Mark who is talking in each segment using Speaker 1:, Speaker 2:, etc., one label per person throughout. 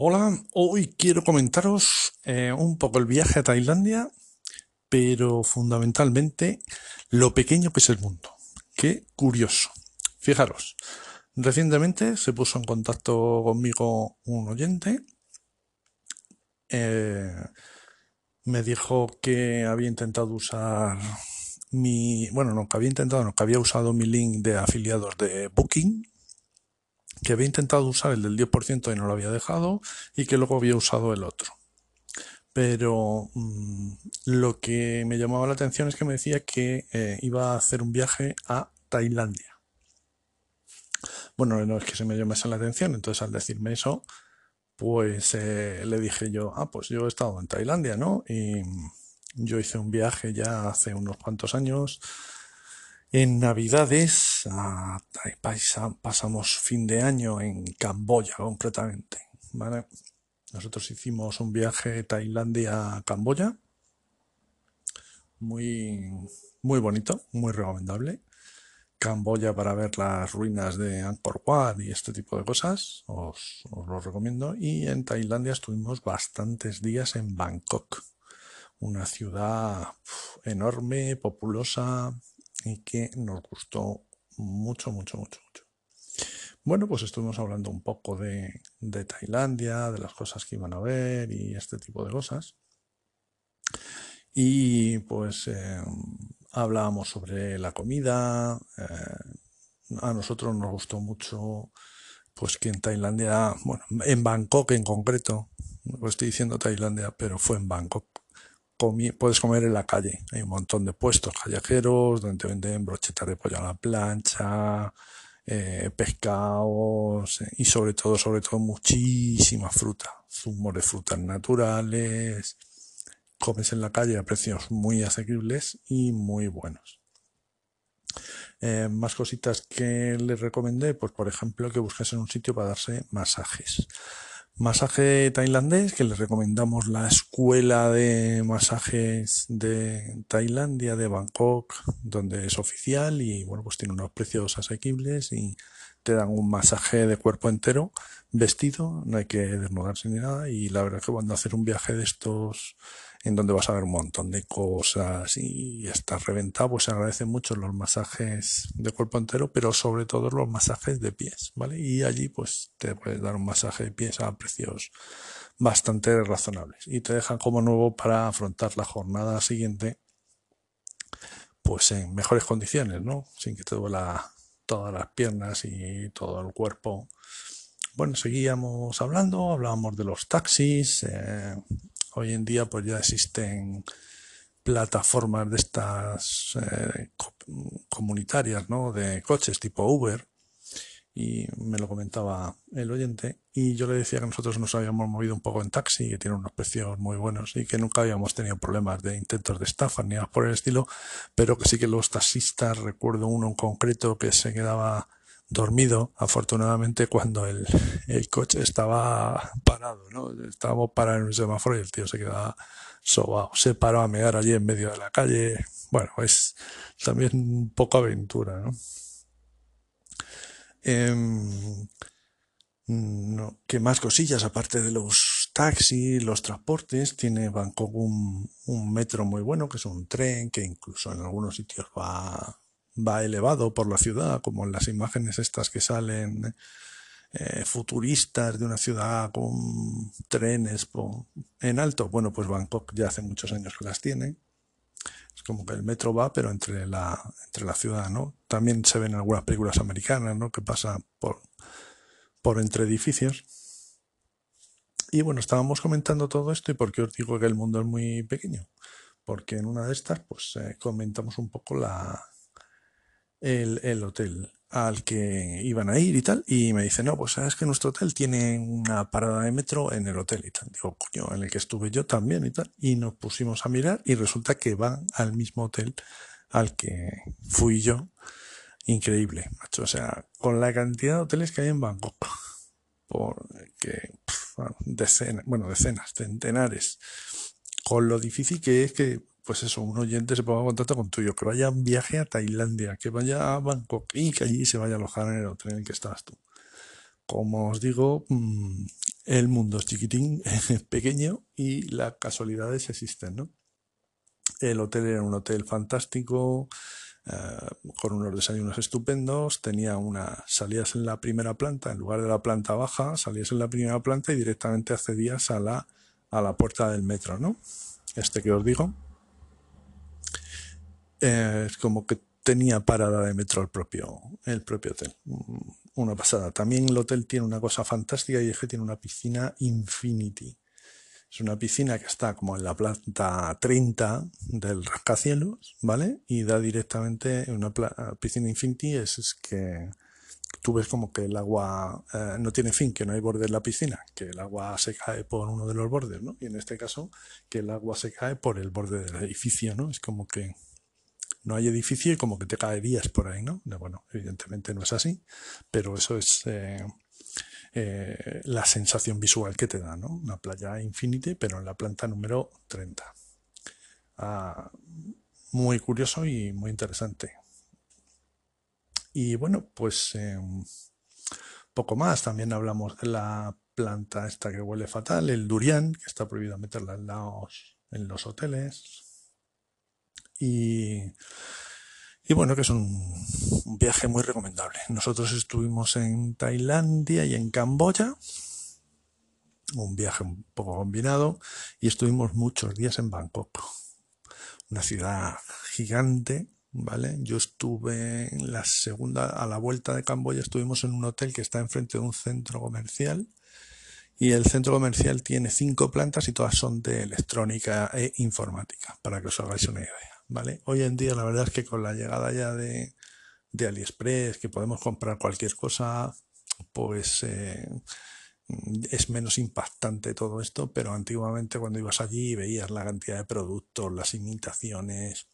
Speaker 1: Hola, hoy quiero comentaros eh, un poco el viaje a Tailandia, pero fundamentalmente lo pequeño que es el mundo. Qué curioso. Fijaros, recientemente se puso en contacto conmigo un oyente. eh, me dijo que había intentado usar mi, bueno, no, que había intentado, no, que había usado mi link de afiliados de Booking que había intentado usar el del 10% y no lo había dejado y que luego había usado el otro. Pero mm, lo que me llamaba la atención es que me decía que eh, iba a hacer un viaje a Tailandia. Bueno, no es que se me llamase la atención, entonces al decirme eso, pues eh, le dije yo, ah, pues yo he estado en Tailandia, ¿no? Y yo hice un viaje ya hace unos cuantos años en Navidades, ah, pasamos fin de año en Camboya, concretamente, ¿vale? Nosotros hicimos un viaje Tailandia-Camboya, muy, muy bonito, muy recomendable. Camboya para ver las ruinas de Angkor Wat y este tipo de cosas, os, lo recomiendo. Y en Tailandia estuvimos bastantes días en Bangkok, una ciudad enorme, populosa y que nos gustó mucho, mucho, mucho, mucho. Bueno, pues estuvimos hablando un poco de, de Tailandia, de las cosas que iban a ver y este tipo de cosas. Y pues eh, hablábamos sobre la comida. eh, a nosotros nos gustó mucho, pues que en Tailandia, bueno, en Bangkok en concreto, no estoy diciendo Tailandia, pero fue en Bangkok. Puedes comer en la calle. Hay un montón de puestos callejeros donde te venden brochetas de pollo a la plancha, eh, pescados eh, y sobre todo, sobre todo muchísima fruta, zumos de frutas naturales. Comes en la calle a precios muy asequibles y muy buenos. Eh, más cositas que les recomendé, pues por ejemplo que buscasen un sitio para darse masajes. Masaje tailandés, que les recomendamos la escuela de masajes de Tailandia, de Bangkok, donde es oficial y bueno, pues tiene unos precios asequibles y te dan un masaje de cuerpo entero, vestido, no hay que desnudarse ni nada. Y la verdad es que cuando hacer un viaje de estos en donde vas a ver un montón de cosas y estás reventado, pues se agradecen mucho los masajes de cuerpo entero, pero sobre todo los masajes de pies, ¿vale? Y allí pues te puedes dar un masaje de pies a precios bastante razonables y te dejan como nuevo para afrontar la jornada siguiente pues en mejores condiciones, ¿no? Sin que te duela todas las piernas y todo el cuerpo. Bueno, seguíamos hablando, hablábamos de los taxis. eh, hoy en día pues ya existen plataformas de estas eh, co- comunitarias, ¿no? De coches tipo Uber. Y me lo comentaba el oyente. Y yo le decía que nosotros nos habíamos movido un poco en taxi, que tiene unos precios muy buenos y que nunca habíamos tenido problemas de intentos de estafa ni nada por el estilo, pero que sí que los taxistas, recuerdo uno en concreto que se quedaba dormido, afortunadamente, cuando el, el coche estaba parado, ¿no? Estábamos parados en un semáforo y el tío se quedaba sobao. Se paró a mear allí en medio de la calle. Bueno, es también un poco aventura, ¿no? Em, no, ¿qué más cosillas aparte de los taxis, los transportes? Tiene Bangkok un metro muy bueno, que es un tren que incluso en algunos sitios va, va elevado por la ciudad, como en las imágenes estas que salen eh, futuristas de una ciudad con trenes en alto. Bueno, pues Bangkok ya hace muchos años que las tiene. Es como que el metro va, pero entre la, entre la ciudad, ¿no? También se ven algunas películas americanas, ¿no? Que pasa por, por entre edificios. Y bueno, estábamos comentando todo esto y por qué os digo que el mundo es muy pequeño. Porque en una de estas, pues eh, comentamos un poco la, el, el hotel al que iban a ir y tal, y me dice, no, pues sabes que nuestro hotel tiene una parada de metro en el hotel y tal. Digo, coño, en el que estuve yo también y tal. Y nos pusimos a mirar y resulta que van al mismo hotel al que fui yo. Increíble, macho. O sea, con la cantidad de hoteles que hay en Bangkok, porque pf, bueno, decenas, bueno, decenas, centenares, con lo difícil que es que pues eso, un oyente se ponga en contacto con tuyo, que vaya en viaje a Tailandia, que vaya a Bangkok y que allí se vaya a alojar en el hotel en el que estabas tú. Como os digo, mm, el mundo es chiquitín, pequeño y las casualidades existen, ¿no? El hotel era un hotel fantástico, eh, con unos desayunos estupendos, tenía una, salías en la primera planta, en lugar de la planta baja, salías en la primera planta y directamente accedías a la, a la puerta del metro, ¿no? Este que os digo. Eh, es como que tenía parada de metro el propio, el propio hotel. Mm, una pasada. También el hotel tiene una cosa fantástica y es que tiene una piscina Infinity. Es una piscina que está como en la planta 30 del rascacielos, ¿vale? Y da directamente en una piscina Infinity, es, que tú ves como que el agua eh, no tiene fin, que no hay borde en la piscina, que el agua se cae por uno de los bordes, ¿no? Y en este caso, que el agua se cae por el borde del edificio, ¿no? Es como que no hay edificio y como que te caerías por ahí, ¿no? Bueno, evidentemente no es así, pero eso es eh, eh, la sensación visual que te da, ¿no? Una playa infinite, pero en la planta número 30. Ah, muy curioso y muy interesante. Y bueno, pues em, poco más. También hablamos de la planta esta que huele fatal, el durian, que está prohibido meterla en los, en los hoteles. Y, bueno, que es un, viaje muy recomendable. Nosotros estuvimos en Tailandia y en Camboya, un viaje un poco combinado, y estuvimos muchos días en Bangkok, una ciudad gigante, ¿vale? Yo estuve en la segunda, a la vuelta de Camboya, estuvimos en un hotel que está enfrente de un centro comercial, y el centro comercial tiene cinco plantas y todas son de electrónica e informática, para que os hagáis una idea. ¿Vale? Hoy en día la verdad es que con la llegada ya de, de AliExpress, que podemos comprar cualquier cosa, pues eh, es menos impactante todo esto, pero antiguamente cuando ibas allí veías la cantidad de productos, las imitaciones.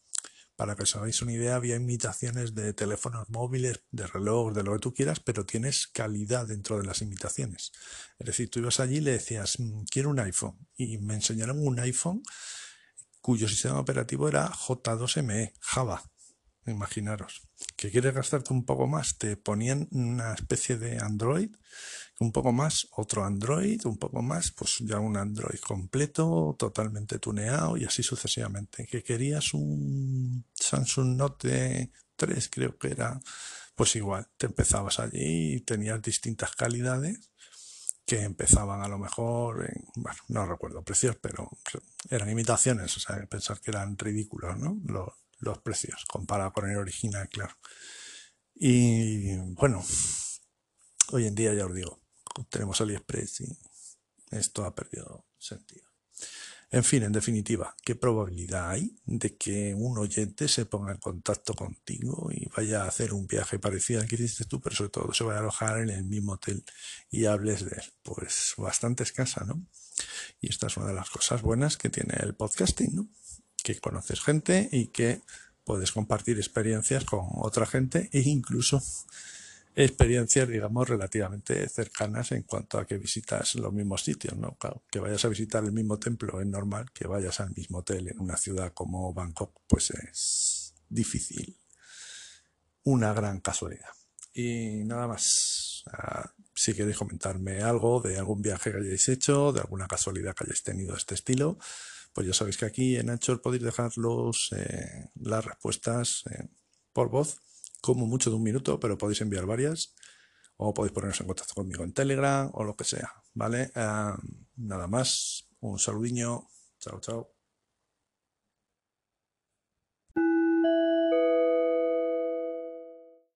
Speaker 1: Para que os hagáis una idea, había imitaciones de teléfonos móviles, de reloj, de lo que tú quieras, pero tienes calidad dentro de las imitaciones. Es decir, tú ibas allí y le decías, mm, quiero un iPhone, y me enseñaron un iPhone cuyo sistema operativo era J2ME, Java. Imaginaros. ¿Que quieres gastarte un poco más? Te ponían una especie de Android, un poco más, otro Android, un poco más, pues ya un Android completo, totalmente tuneado y así sucesivamente. ¿Que querías un Samsung Note 3, creo que era? Pues igual, te empezabas allí y tenías distintas calidades que empezaban a lo mejor, en, bueno, no recuerdo precios, pero eran imitaciones, o sea, pensar que eran ridículos, ¿no? Los, los precios, comparado con el original, claro. Y bueno, hoy en día ya os digo, tenemos AliExpress y esto ha perdido sentido. En fin, en definitiva, ¿qué probabilidad hay de que un oyente se ponga en contacto contigo y vaya a hacer un viaje parecido al que hiciste tú, pero sobre todo se vaya a alojar en el mismo hotel y hables de él? Pues bastante escasa, ¿no? Y esta es una de las cosas buenas que tiene el podcasting, ¿no? Que conoces gente y que puedes compartir experiencias con otra gente e incluso experiencias, digamos, relativamente cercanas en cuanto a que visitas los mismos sitios, ¿no? que vayas a visitar el mismo templo es normal, que vayas al mismo hotel en una ciudad como Bangkok, pues es difícil. Una gran casualidad. Y nada más. Ah, si queréis comentarme algo de algún viaje que hayáis hecho, de alguna casualidad que hayáis tenido este estilo, pues ya sabéis que aquí en Anchor podéis dejar eh, las respuestas eh, por voz como mucho de un minuto, pero podéis enviar varias o podéis poneros en contacto conmigo en Telegram o lo que sea, ¿vale? Ah, nada más, un saludiño, chao, chao.